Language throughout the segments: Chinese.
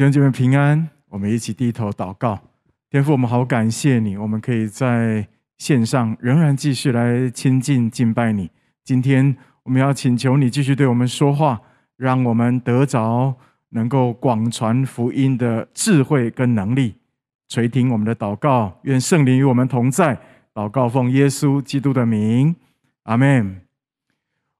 弟兄姐妹平安，我们一起低头祷告。天父，我们好感谢你，我们可以在线上仍然继续来亲近敬拜你。今天我们要请求你继续对我们说话，让我们得着能够广传福音的智慧跟能力。垂听我们的祷告，愿圣灵与我们同在。祷告奉耶稣基督的名，阿门。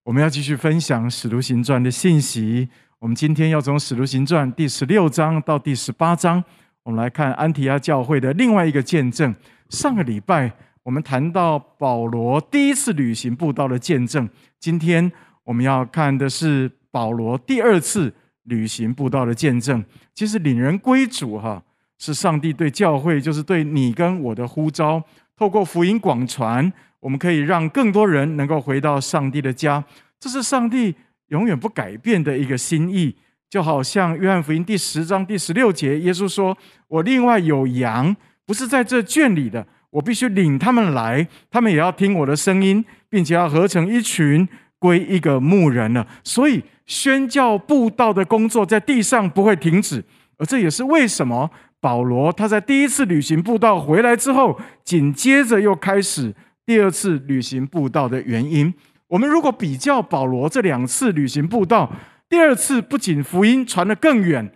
我们要继续分享《使徒行传》的信息。我们今天要从《使徒行传》第十六章到第十八章，我们来看安提阿教会的另外一个见证。上个礼拜我们谈到保罗第一次旅行布道的见证，今天我们要看的是保罗第二次旅行布道的见证。其实领人归主哈，是上帝对教会，就是对你跟我的呼召。透过福音广传，我们可以让更多人能够回到上帝的家。这是上帝。永远不改变的一个心意，就好像约翰福音第十章第十六节，耶稣说：“我另外有羊，不是在这圈里的，我必须领他们来，他们也要听我的声音，并且要合成一群，归一个牧人了。”所以宣教布道的工作在地上不会停止，而这也是为什么保罗他在第一次旅行布道回来之后，紧接着又开始第二次旅行布道的原因。我们如果比较保罗这两次旅行布道，第二次不仅福音传得更远，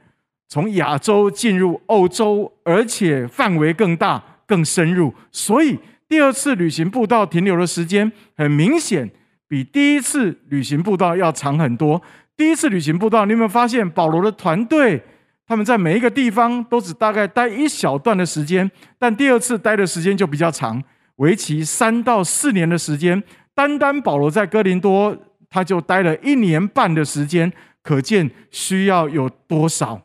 从亚洲进入欧洲，而且范围更大、更深入，所以第二次旅行布道停留的时间很明显比第一次旅行布道要长很多。第一次旅行布道，你有没有发现保罗的团队他们在每一个地方都只大概待一小段的时间，但第二次待的时间就比较长，为期三到四年的时间。单单保罗在哥林多，他就待了一年半的时间，可见需要有多少。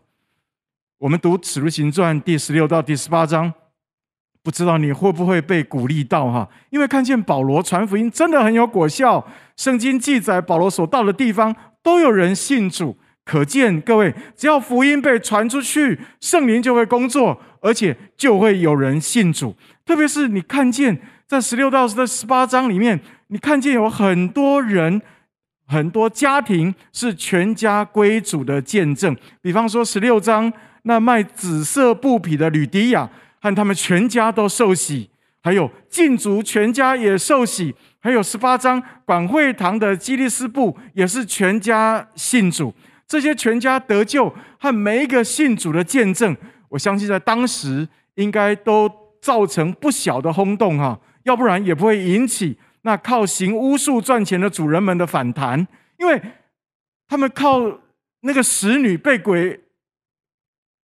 我们读《使徒行传》第十六到第十八章，不知道你会不会被鼓励到哈？因为看见保罗传福音真的很有果效。圣经记载，保罗所到的地方都有人信主，可见各位，只要福音被传出去，圣灵就会工作，而且就会有人信主。特别是你看见在十六到十八章里面。你看见有很多人、很多家庭是全家归主的见证。比方说十六章，那卖紫色布匹的吕底亚和他们全家都受洗；还有禁足全家也受洗；还有十八章管会堂的基利斯布也是全家信主。这些全家得救和每一个信主的见证，我相信在当时应该都造成不小的轰动哈，要不然也不会引起。那靠行巫术赚钱的主人们的反弹，因为他们靠那个使女被鬼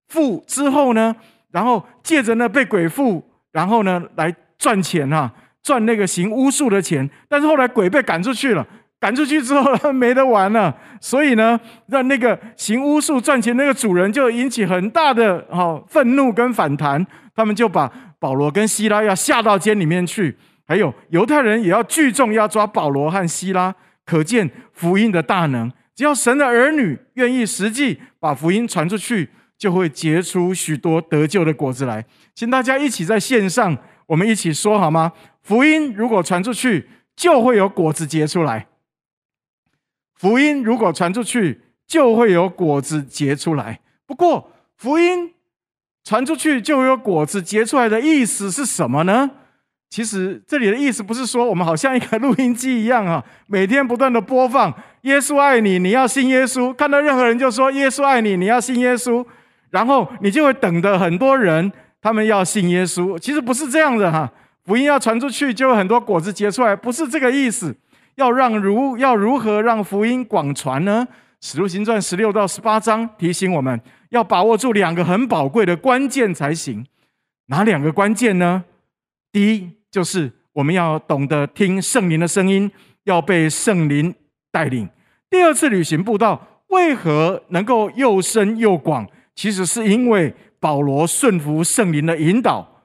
附之后呢，然后借着那被鬼附，然后呢来赚钱哈，赚那个行巫术的钱。但是后来鬼被赶出去了，赶出去之后他 没得玩了，所以呢，让那个行巫术赚钱那个主人就引起很大的哈愤怒跟反弹，他们就把保罗跟西拉要下到监里面去。还有犹太人也要聚众要抓保罗和希拉，可见福音的大能。只要神的儿女愿意实际把福音传出去，就会结出许多得救的果子来。请大家一起在线上，我们一起说好吗？福音如果传出去，就会有果子结出来。福音如果传出去，就会有果子结出来。不过，福音传出去就有果子结出来的意思是什么呢？其实这里的意思不是说我们好像一个录音机一样啊，每天不断的播放“耶稣爱你，你要信耶稣”，看到任何人就说“耶稣爱你，你要信耶稣”，然后你就会等着很多人他们要信耶稣。其实不是这样的哈，福音要传出去，就有很多果子结出来，不是这个意思。要让如要如何让福音广传呢？使徒行传十六到十八章提醒我们要把握住两个很宝贵的关键才行。哪两个关键呢？第一。就是我们要懂得听圣灵的声音，要被圣灵带领。第二次旅行布道为何能够又深又广？其实是因为保罗顺服圣灵的引导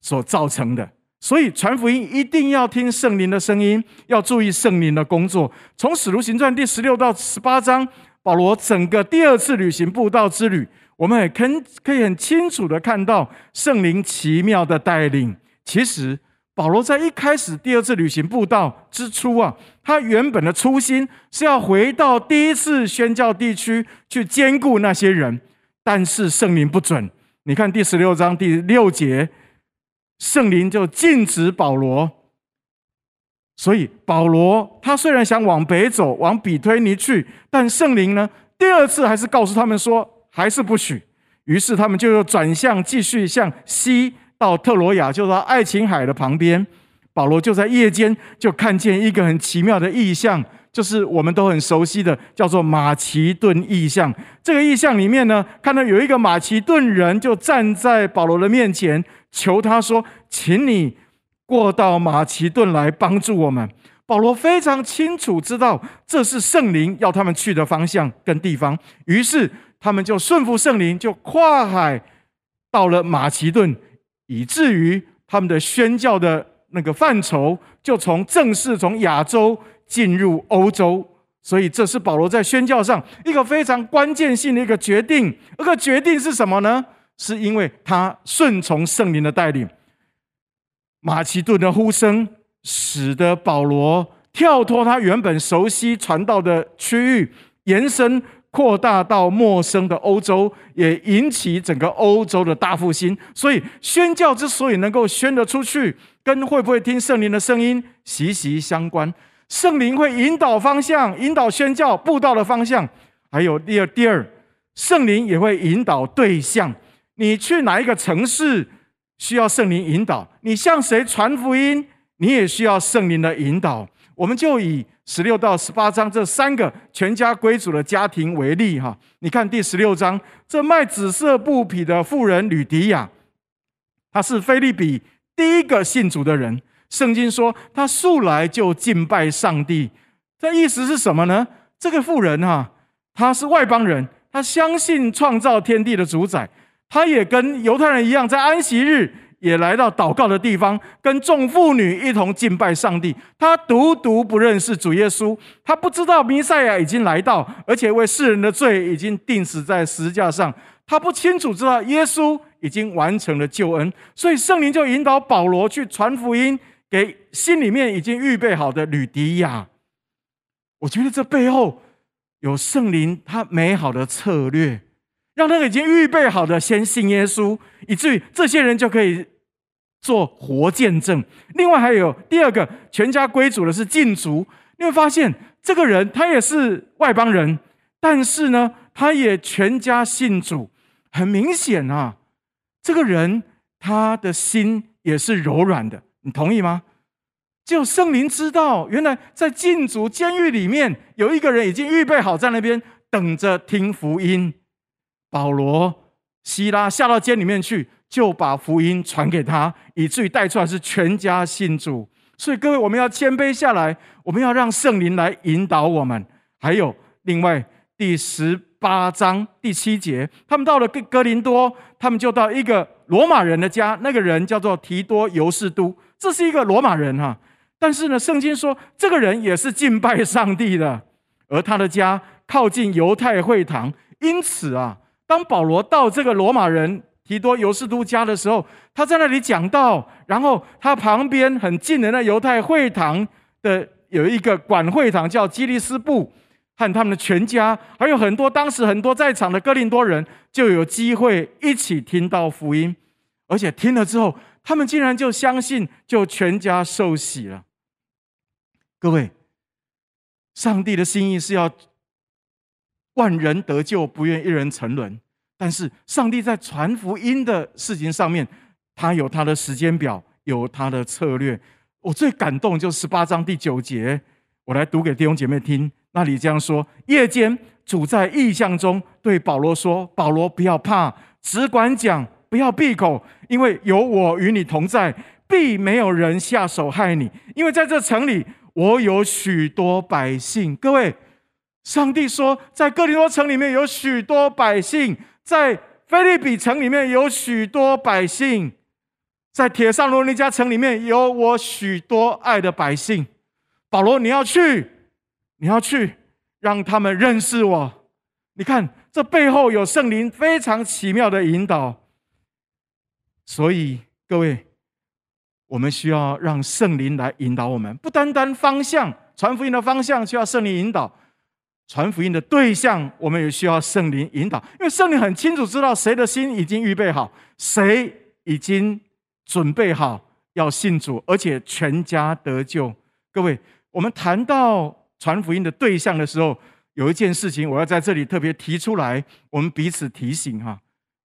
所造成的。所以传福音一定要听圣灵的声音，要注意圣灵的工作。从使徒行传第十六到十八章，保罗整个第二次旅行布道之旅，我们也可可以很清楚的看到圣灵奇妙的带领。其实。保罗在一开始第二次旅行布道之初啊，他原本的初心是要回到第一次宣教地区去兼顾那些人，但是圣灵不准。你看第十六章第六节，圣灵就禁止保罗。所以保罗他虽然想往北走，往比推尼去，但圣灵呢，第二次还是告诉他们说，还是不许。于是他们就又转向，继续向西到特罗亚，就到爱琴海的旁边。保罗就在夜间就看见一个很奇妙的异象，就是我们都很熟悉的，叫做马其顿异象。这个异象里面呢，看到有一个马其顿人就站在保罗的面前，求他说：“请你过到马其顿来帮助我们。”保罗非常清楚知道这是圣灵要他们去的方向跟地方，于是。他们就顺服圣灵，就跨海到了马其顿，以至于他们的宣教的那个范畴就从正式从亚洲进入欧洲。所以，这是保罗在宣教上一个非常关键性的一个决定。这个决定是什么呢？是因为他顺从圣灵的带领。马其顿的呼声使得保罗跳脱他原本熟悉传道的区域，延伸。扩大到陌生的欧洲，也引起整个欧洲的大复兴。所以宣教之所以能够宣得出去，跟会不会听圣灵的声音息息相关。圣灵会引导方向，引导宣教布道的方向。还有第二，第二，圣灵也会引导对象。你去哪一个城市，需要圣灵引导；你向谁传福音，你也需要圣灵的引导。我们就以。十六到十八章这三个全家归主的家庭为例，哈，你看第十六章，这卖紫色布匹的妇人吕迪亚，她是腓立比第一个信主的人。圣经说她素来就敬拜上帝，这意思是什么呢？这个妇人哈，她是外邦人，她相信创造天地的主宰，她也跟犹太人一样，在安息日。也来到祷告的地方，跟众妇女一同敬拜上帝。他独独不认识主耶稣，他不知道弥赛亚已经来到，而且为世人的罪已经钉死在十字架上。他不清楚知道耶稣已经完成了救恩，所以圣灵就引导保罗去传福音给心里面已经预备好的吕迪亚。我觉得这背后有圣灵他美好的策略。让那个已经预备好的先信耶稣，以至于这些人就可以做活见证。另外还有第二个，全家归主的是禁足。你会发现这个人他也是外邦人，但是呢，他也全家信主。很明显啊，这个人他的心也是柔软的。你同意吗？只有圣灵知道，原来在禁足监狱里面有一个人已经预备好在那边等着听福音。保罗、希拉下到监里面去，就把福音传给他，以至于带出来是全家信主。所以各位，我们要谦卑下来，我们要让圣灵来引导我们。还有另外第十八章第七节，他们到了哥哥林多，他们就到一个罗马人的家，那个人叫做提多尤士都，这是一个罗马人哈。但是呢，圣经说这个人也是敬拜上帝的，而他的家靠近犹太会堂，因此啊。当保罗到这个罗马人提多尤士都家的时候，他在那里讲道，然后他旁边很近的那犹太会堂的有一个管会堂叫基利斯布，和他们的全家，还有很多当时很多在场的哥林多人，就有机会一起听到福音，而且听了之后，他们竟然就相信，就全家受洗了。各位，上帝的心意是要。万人得救，不愿一人沉沦。但是上帝在传福音的事情上面，他有他的时间表，有他的策略。我最感动就十八章第九节，我来读给弟兄姐妹听。那里这样说：夜间主在异象中对保罗说：“保罗，不要怕，只管讲，不要闭口，因为有我与你同在，必没有人下手害你。因为在这城里，我有许多百姓。”各位。上帝说，在哥林多城里面有许多百姓，在腓利比城里面有许多百姓，在铁上罗尼加城里面有我许多爱的百姓。保罗，你要去，你要去，让他们认识我。你看，这背后有圣灵非常奇妙的引导。所以，各位，我们需要让圣灵来引导我们，不单单方向，传福音的方向需要圣灵引导。传福音的对象，我们也需要圣灵引导，因为圣灵很清楚知道谁的心已经预备好，谁已经准备好要信主，而且全家得救。各位，我们谈到传福音的对象的时候，有一件事情我要在这里特别提出来，我们彼此提醒哈，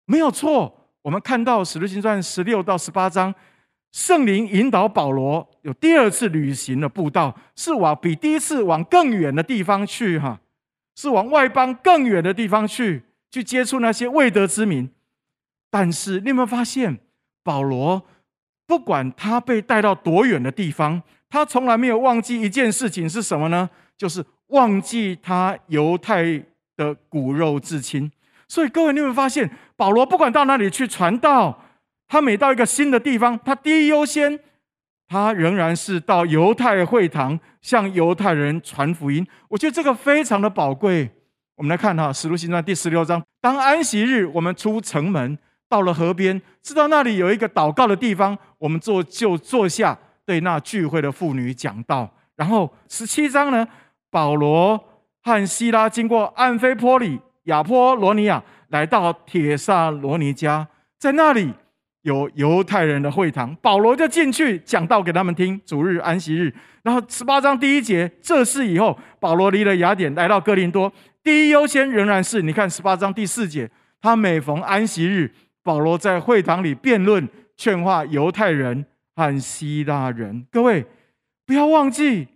没有错。我们看到《使徒行传》十六到十八章，圣灵引导保罗有第二次旅行的步道，是往比第一次往更远的地方去哈。是往外邦更远的地方去，去接触那些未得之民。但是你有没有发现，保罗不管他被带到多远的地方，他从来没有忘记一件事情是什么呢？就是忘记他犹太的骨肉至亲。所以各位，你有没有发现，保罗不管到哪里去传道，他每到一个新的地方，他第一优先。他仍然是到犹太会堂向犹太人传福音，我觉得这个非常的宝贵。我们来看哈，《使徒行传》第十六章，当安息日，我们出城门，到了河边，知道那里有一个祷告的地方，我们坐就坐下，对那聚会的妇女讲道。然后十七章呢，保罗和希拉经过安菲波里、亚波罗尼亚，来到铁萨罗尼迦，在那里。有犹太人的会堂，保罗就进去讲道给他们听。主日安息日，然后十八章第一节，这事以后，保罗离了雅典，来到哥林多。第一优先仍然是，你看十八章第四节，他每逢安息日，保罗在会堂里辩论、劝化犹太人和希腊人。各位不要忘记，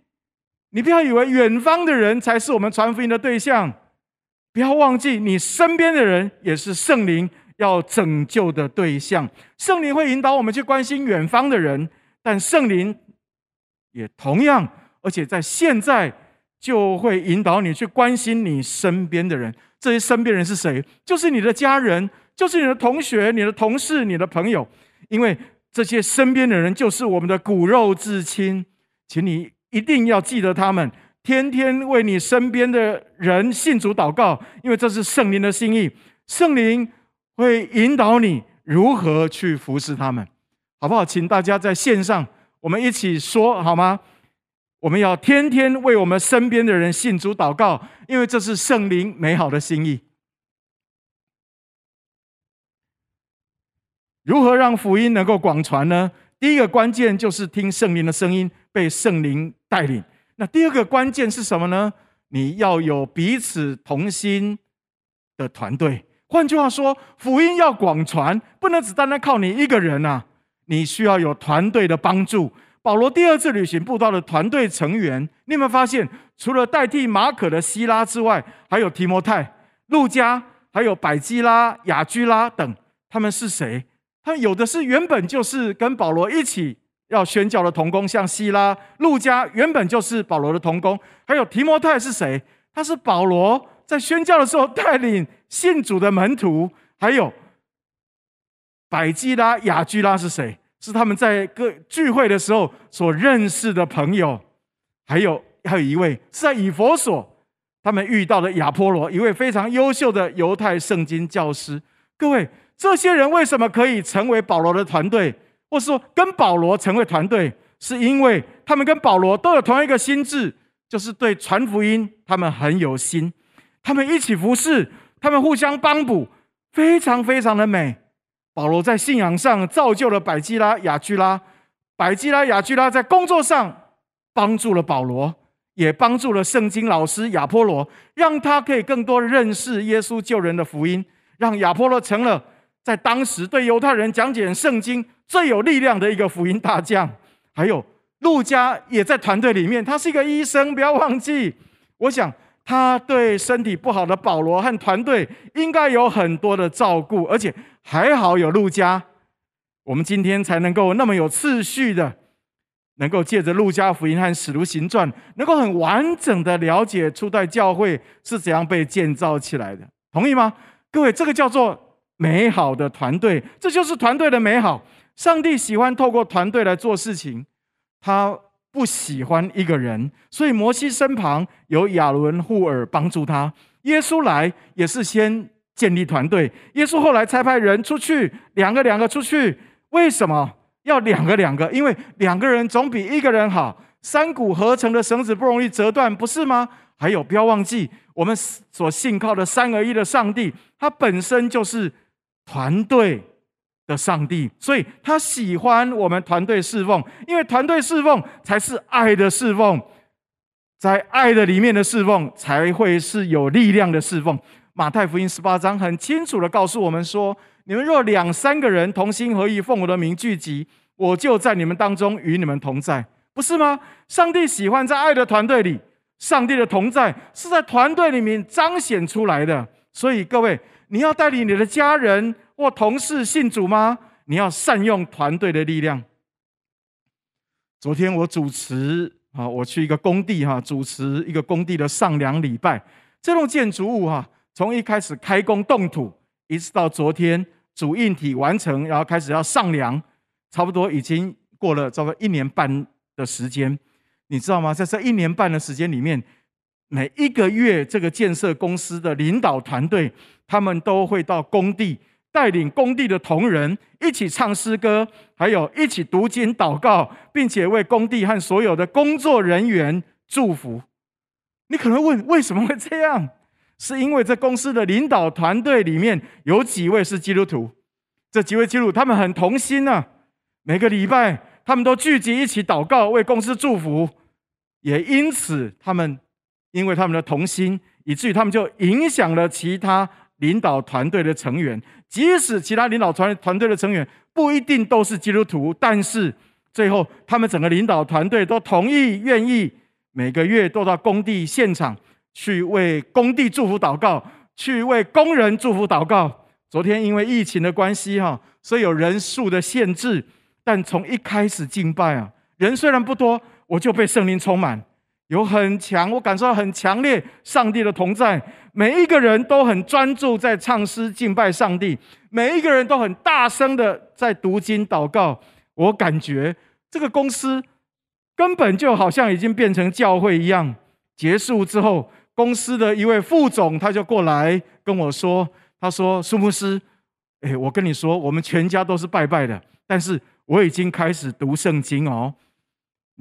你不要以为远方的人才是我们传福音的对象，不要忘记你身边的人也是圣灵。要拯救的对象，圣灵会引导我们去关心远方的人，但圣灵也同样，而且在现在就会引导你去关心你身边的人。这些身边人是谁？就是你的家人，就是你的同学、你的同事、你的朋友，因为这些身边的人就是我们的骨肉至亲，请你一定要记得他们，天天为你身边的人信主祷告，因为这是圣灵的心意，圣灵。会引导你如何去服侍他们，好不好？请大家在线上，我们一起说好吗？我们要天天为我们身边的人信主祷告，因为这是圣灵美好的心意。如何让福音能够广传呢？第一个关键就是听圣灵的声音，被圣灵带领。那第二个关键是什么呢？你要有彼此同心的团队。换句话说，福音要广传，不能只单单靠你一个人啊！你需要有团队的帮助。保罗第二次旅行布道的团队成员，你有没有发现，除了代替马可的西拉之外，还有提摩太、路加，还有百基拉、亚居拉等，他们是谁？他们有的是原本就是跟保罗一起要宣教的同工，像西拉、路加原本就是保罗的同工，还有提摩太是谁？他是保罗在宣教的时候带领。信主的门徒，还有百基拉、亚居拉是谁？是他们在各聚会的时候所认识的朋友。还有还有一位是在以弗所，他们遇到的亚波罗，一位非常优秀的犹太圣经教师。各位，这些人为什么可以成为保罗的团队，或是说跟保罗成为团队？是因为他们跟保罗都有同一个心智，就是对传福音，他们很有心，他们一起服侍。他们互相帮补，非常非常的美。保罗在信仰上造就了百基拉、亚居拉，百基拉、亚居拉在工作上帮助了保罗，也帮助了圣经老师亚波罗，让他可以更多认识耶稣救人的福音，让亚波罗成了在当时对犹太人讲解圣经最有力量的一个福音大将。还有路加也在团队里面，他是一个医生，不要忘记。我想。他对身体不好的保罗和团队应该有很多的照顾，而且还好有路加，我们今天才能够那么有次序的，能够借着路加福音和使徒行传，能够很完整的了解初代教会是怎样被建造起来的。同意吗？各位，这个叫做美好的团队，这就是团队的美好。上帝喜欢透过团队来做事情，他。不喜欢一个人，所以摩西身旁有亚伦、户珥帮助他。耶稣来也是先建立团队，耶稣后来才派人出去，两个两个出去。为什么要两个两个？因为两个人总比一个人好。三股合成的绳子不容易折断，不是吗？还有不要忘记，我们所信靠的三而一的上帝，他本身就是团队的上帝，所以他喜欢我们团队侍奉，因为团队侍奉才是爱的侍奉，在爱的里面的侍奉才会是有力量的侍奉。马太福音十八章很清楚的告诉我们说：“你们若两三个人同心合意奉我的名聚集，我就在你们当中与你们同在。”不是吗？上帝喜欢在爱的团队里，上帝的同在是在团队里面彰显出来的。所以各位，你要带领你的家人或同事信主吗？你要善用团队的力量。昨天我主持啊，我去一个工地哈，主持一个工地的上梁礼拜。这栋建筑物哈。从一开始开工动土，一直到昨天主硬体完成，然后开始要上梁，差不多已经过了差不多一年半的时间。你知道吗？在这一年半的时间里面，每一个月这个建设公司的领导团队，他们都会到工地，带领工地的同仁一起唱诗歌，还有一起读经祷告，并且为工地和所有的工作人员祝福。你可能问，为什么会这样？是因为这公司的领导团队里面有几位是基督徒，这几位基督徒他们很同心啊，每个礼拜他们都聚集一起祷告，为公司祝福，也因此他们因为他们的同心，以至于他们就影响了其他领导团队的成员，即使其他领导团团队的成员不一定都是基督徒，但是最后他们整个领导团队都同意愿意每个月都到工地现场。去为工地祝福祷告，去为工人祝福祷告。昨天因为疫情的关系哈，所以有人数的限制。但从一开始敬拜啊，人虽然不多，我就被圣灵充满，有很强，我感受到很强烈上帝的同在。每一个人都很专注在唱诗敬拜上帝，每一个人都很大声的在读经祷告。我感觉这个公司根本就好像已经变成教会一样。结束之后。公司的一位副总，他就过来跟我说：“他说，苏牧师，哎，我跟你说，我们全家都是拜拜的，但是我已经开始读圣经哦。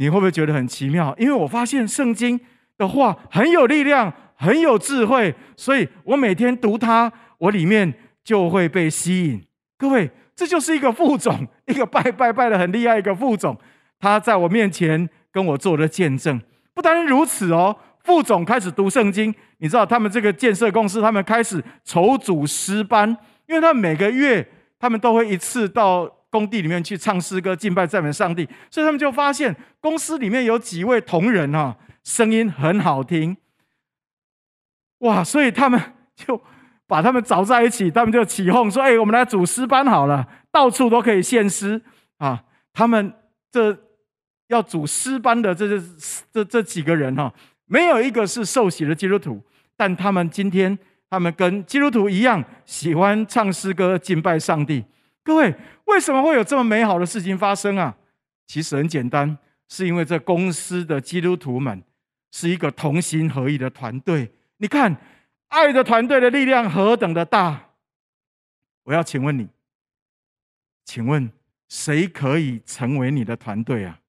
你会不会觉得很奇妙？因为我发现圣经的话很有力量，很有智慧，所以我每天读它，我里面就会被吸引。各位，这就是一个副总，一个拜拜拜的很厉害一个副总，他在我面前跟我做了见证。不单如此哦。”副总开始读圣经，你知道他们这个建设公司，他们开始筹组诗班，因为他们每个月他们都会一次到工地里面去唱诗歌、敬拜、赞美上帝，所以他们就发现公司里面有几位同仁啊，声音很好听，哇！所以他们就把他们找在一起，他们就起哄说：“哎，我们来组诗班好了，到处都可以献诗啊！”他们这要组诗班的这这这这几个人哈。没有一个是受洗的基督徒，但他们今天，他们跟基督徒一样，喜欢唱诗歌、敬拜上帝。各位，为什么会有这么美好的事情发生啊？其实很简单，是因为这公司的基督徒们是一个同心合意的团队。你看，爱的团队的力量何等的大！我要请问你，请问谁可以成为你的团队啊？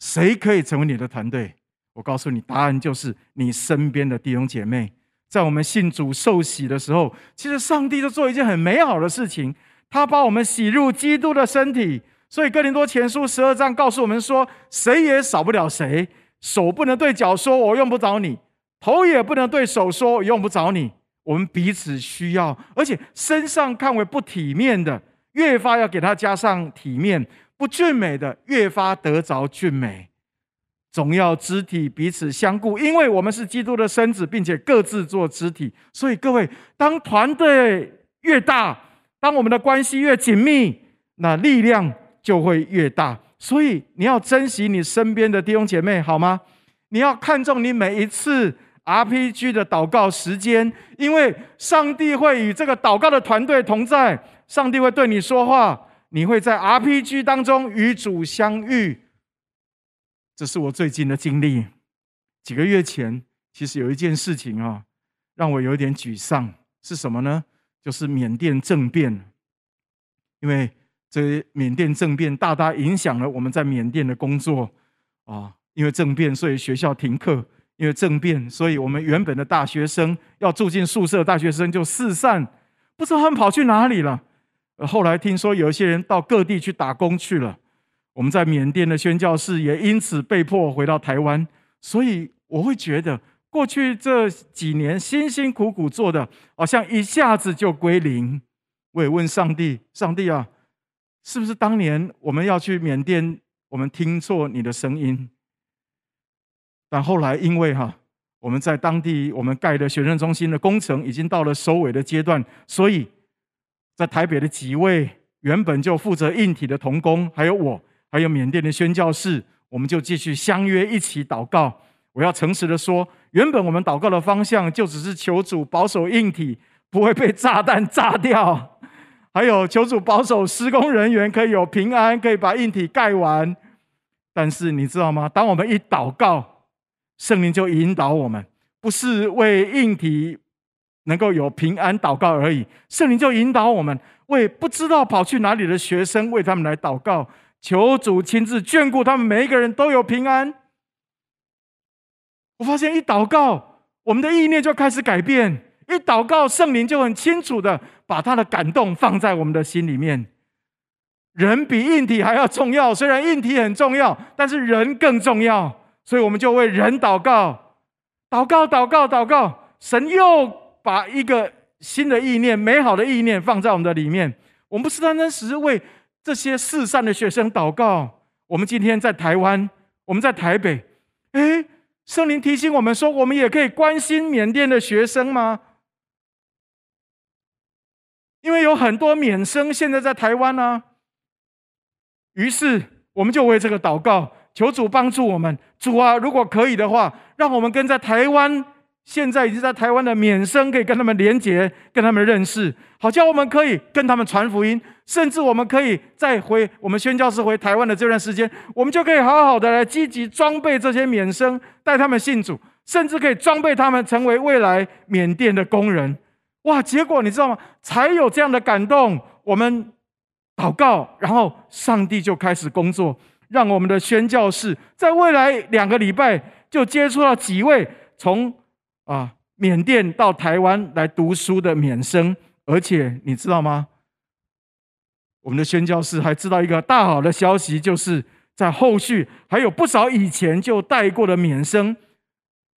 谁可以成为你的团队？我告诉你，答案就是你身边的弟兄姐妹。在我们信主受洗的时候，其实上帝就做一件很美好的事情，他把我们洗入基督的身体。所以哥林多前书十二章告诉我们说，谁也少不了谁。手不能对脚说“我用不着你”，头也不能对手说“用不着你”。我们彼此需要，而且身上看为不体面的，越发要给他加上体面。不俊美的，越发得着俊美，总要肢体彼此相顾，因为我们是基督的身子，并且各自做肢体。所以各位，当团队越大，当我们的关系越紧密，那力量就会越大。所以你要珍惜你身边的弟兄姐妹，好吗？你要看重你每一次 RPG 的祷告时间，因为上帝会与这个祷告的团队同在，上帝会对你说话。你会在 RPG 当中与主相遇，这是我最近的经历。几个月前，其实有一件事情啊，让我有点沮丧，是什么呢？就是缅甸政变。因为这缅甸政变大大影响了我们在缅甸的工作啊，因为政变，所以学校停课；因为政变，所以我们原本的大学生要住进宿舍，大学生就四散，不知道他们跑去哪里了。后来听说有一些人到各地去打工去了。我们在缅甸的宣教士也因此被迫回到台湾，所以我会觉得过去这几年辛辛苦苦做的，好像一下子就归零。我也问上帝：上帝啊，是不是当年我们要去缅甸，我们听错你的声音？但后来因为哈，我们在当地我们盖的学生中心的工程已经到了收尾的阶段，所以在台北的几位原本就负责硬体的同工，还有我。还有缅甸的宣教士，我们就继续相约一起祷告。我要诚实的说，原本我们祷告的方向就只是求主保守硬体不会被炸弹炸掉，还有求主保守施工人员可以有平安，可以把硬体盖完。但是你知道吗？当我们一祷告，圣灵就引导我们，不是为硬体能够有平安祷告而已，圣灵就引导我们为不知道跑去哪里的学生为他们来祷告。求主亲自眷顾他们，每一个人都有平安。我发现一祷告，我们的意念就开始改变；一祷告，圣灵就很清楚的把他的感动放在我们的心里面。人比硬体还要重要，虽然硬体很重要，但是人更重要，所以我们就为人祷告，祷告，祷告，祷告。神又把一个新的意念、美好的意念放在我们的里面。我们不是单单只是为。这些四散的学生祷告。我们今天在台湾，我们在台北。哎，圣灵提醒我们说，我们也可以关心缅甸的学生吗？因为有很多缅生现在在台湾呢、啊。于是，我们就为这个祷告，求主帮助我们。主啊，如果可以的话，让我们跟在台湾。现在已经在台湾的免生可以跟他们连结，跟他们认识，好叫我们可以跟他们传福音，甚至我们可以再回我们宣教士回台湾的这段时间，我们就可以好好的来积极装备这些免生，带他们信主，甚至可以装备他们成为未来缅甸的工人。哇！结果你知道吗？才有这样的感动，我们祷告，然后上帝就开始工作，让我们的宣教士在未来两个礼拜就接触到几位从。啊，缅甸到台湾来读书的缅生，而且你知道吗？我们的宣教士还知道一个大好的消息，就是在后续还有不少以前就带过的缅生，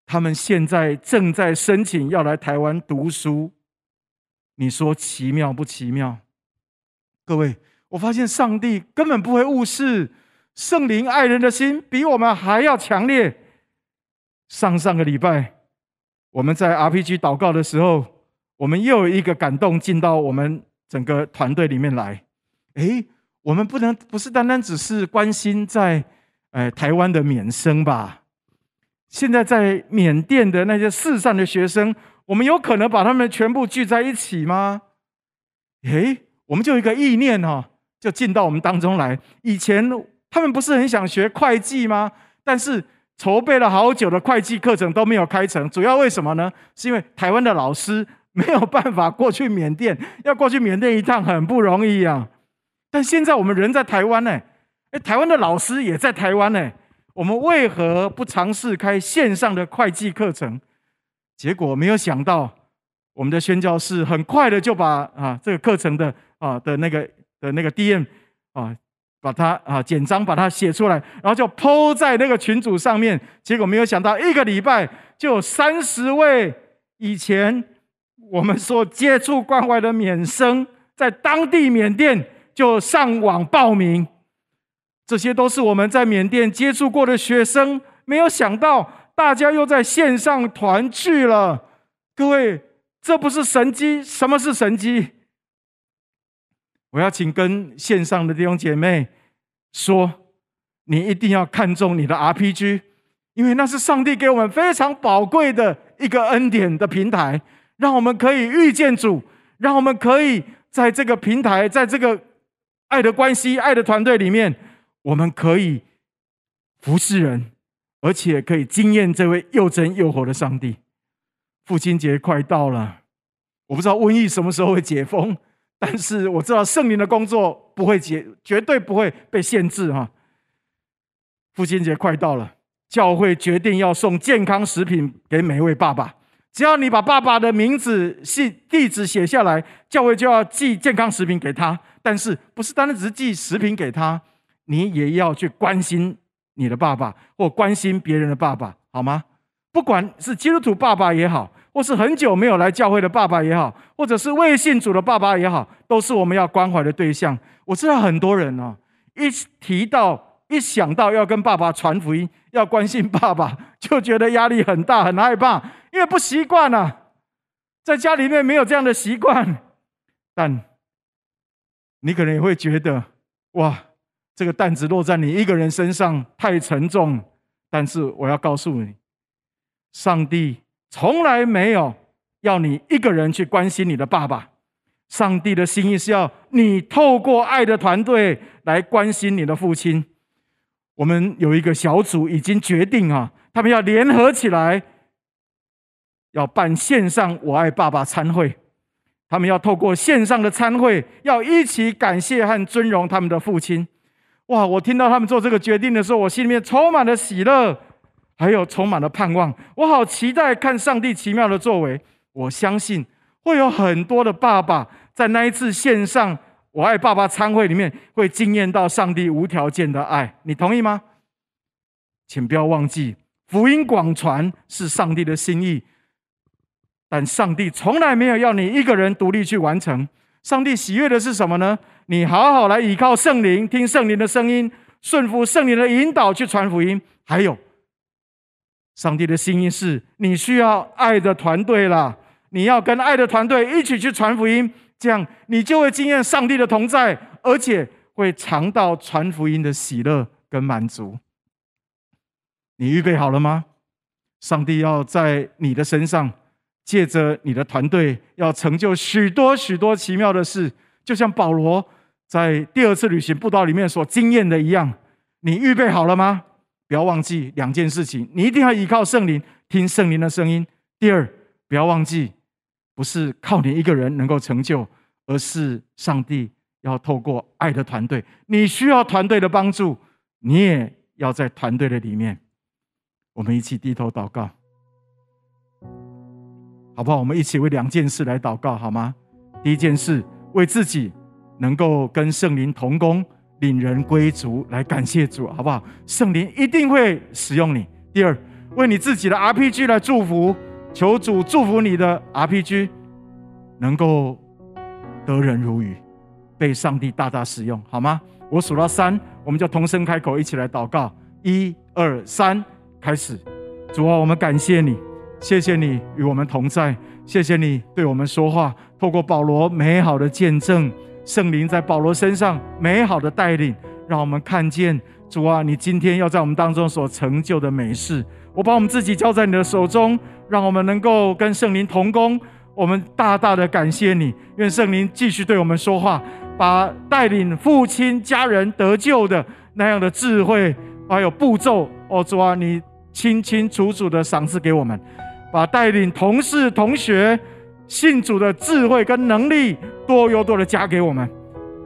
他们现在正在申请要来台湾读书。你说奇妙不奇妙？各位，我发现上帝根本不会误事，圣灵爱人的心比我们还要强烈。上上个礼拜。我们在 RPG 祷告的时候，我们又有一个感动进到我们整个团队里面来。诶，我们不能不是单单只是关心在呃台湾的免生吧？现在在缅甸的那些四散的学生，我们有可能把他们全部聚在一起吗？诶，我们就一个意念、哦，就进到我们当中来。以前他们不是很想学会计吗？但是。筹备了好久的会计课程都没有开成，主要为什么呢？是因为台湾的老师没有办法过去缅甸，要过去缅甸一趟很不容易啊。但现在我们人在台湾呢，诶，台湾的老师也在台湾呢，我们为何不尝试开线上的会计课程？结果没有想到，我们的宣教士很快的就把啊这个课程的啊的那个的那个 DM 啊。把它啊简章把它写出来，然后就 po 在那个群组上面。结果没有想到，一个礼拜就有三十位以前我们所接触关怀的缅生，在当地缅甸就上网报名。这些都是我们在缅甸接触过的学生。没有想到，大家又在线上团聚了。各位，这不是神迹？什么是神迹？我要请跟线上的弟兄姐妹说，你一定要看重你的 RPG，因为那是上帝给我们非常宝贵的一个恩典的平台，让我们可以遇见主，让我们可以在这个平台，在这个爱的关系、爱的团队里面，我们可以服侍人，而且可以惊艳这位又真又活的上帝。父亲节快到了，我不知道瘟疫什么时候会解封。但是我知道圣灵的工作不会结，绝对不会被限制哈。父亲节快到了，教会决定要送健康食品给每一位爸爸。只要你把爸爸的名字、信地址写下来，教会就要寄健康食品给他。但是不是单单只是寄食品给他，你也要去关心你的爸爸，或关心别人的爸爸，好吗？不管是基督徒爸爸也好，或是很久没有来教会的爸爸也好，或者是未信主的爸爸也好，都是我们要关怀的对象。我知道很多人哦，一提到、一想到要跟爸爸传福音，要关心爸爸，就觉得压力很大、很害怕，因为不习惯啊，在家里面没有这样的习惯。但你可能也会觉得，哇，这个担子落在你一个人身上太沉重。但是我要告诉你，上帝从来没有要你一个人去关心你的爸爸。上帝的心意是要你透过爱的团队来关心你的父亲。我们有一个小组已经决定啊，他们要联合起来，要办线上“我爱爸爸”餐会。他们要透过线上的餐会，要一起感谢和尊荣他们的父亲。哇！我听到他们做这个决定的时候，我心里面充满了喜乐，还有充满了盼望。我好期待看上帝奇妙的作为。我相信会有很多的爸爸。在那一次线上“我爱爸爸”餐会里面，会惊艳到上帝无条件的爱，你同意吗？请不要忘记，福音广传是上帝的心意，但上帝从来没有要你一个人独立去完成。上帝喜悦的是什么呢？你好好来倚靠圣灵，听圣灵的声音，顺服圣灵的引导去传福音。还有，上帝的心意是你需要爱的团队啦，你要跟爱的团队一起去传福音。这样，你就会经验上帝的同在，而且会尝到传福音的喜乐跟满足。你预备好了吗？上帝要在你的身上，借着你的团队，要成就许多许多奇妙的事，就像保罗在第二次旅行布道里面所经验的一样。你预备好了吗？不要忘记两件事情，你一定要依靠圣灵，听圣灵的声音。第二，不要忘记。不是靠你一个人能够成就，而是上帝要透过爱的团队。你需要团队的帮助，你也要在团队的里面。我们一起低头祷告，好不好？我们一起为两件事来祷告，好吗？第一件事，为自己能够跟圣灵同工，领人归主，来感谢主，好不好？圣灵一定会使用你。第二，为你自己的 RPG 来祝福。求主祝福你的 RPG，能够得人如鱼，被上帝大大使用，好吗？我数到三，我们就同声开口，一起来祷告。一、二、三，开始。主啊，我们感谢你，谢谢你与我们同在，谢谢你对我们说话，透过保罗美好的见证，圣灵在保罗身上美好的带领，让我们看见主啊，你今天要在我们当中所成就的美事。我把我们自己交在你的手中。让我们能够跟圣灵同工，我们大大的感谢你。愿圣灵继续对我们说话，把带领父亲家人得救的那样的智慧，还有步骤，哦主啊，你清清楚楚的赏赐给我们，把带领同事同学信主的智慧跟能力多又多的加给我们，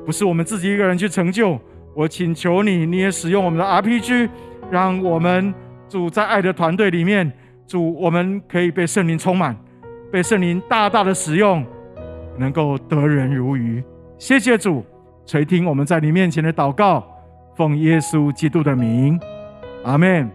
不是我们自己一个人去成就。我请求你，你也使用我们的 RPG，让我们主在爱的团队里面。主，我们可以被圣灵充满，被圣灵大大的使用，能够得人如鱼。谢谢主，垂听我们在你面前的祷告，奉耶稣基督的名，阿门。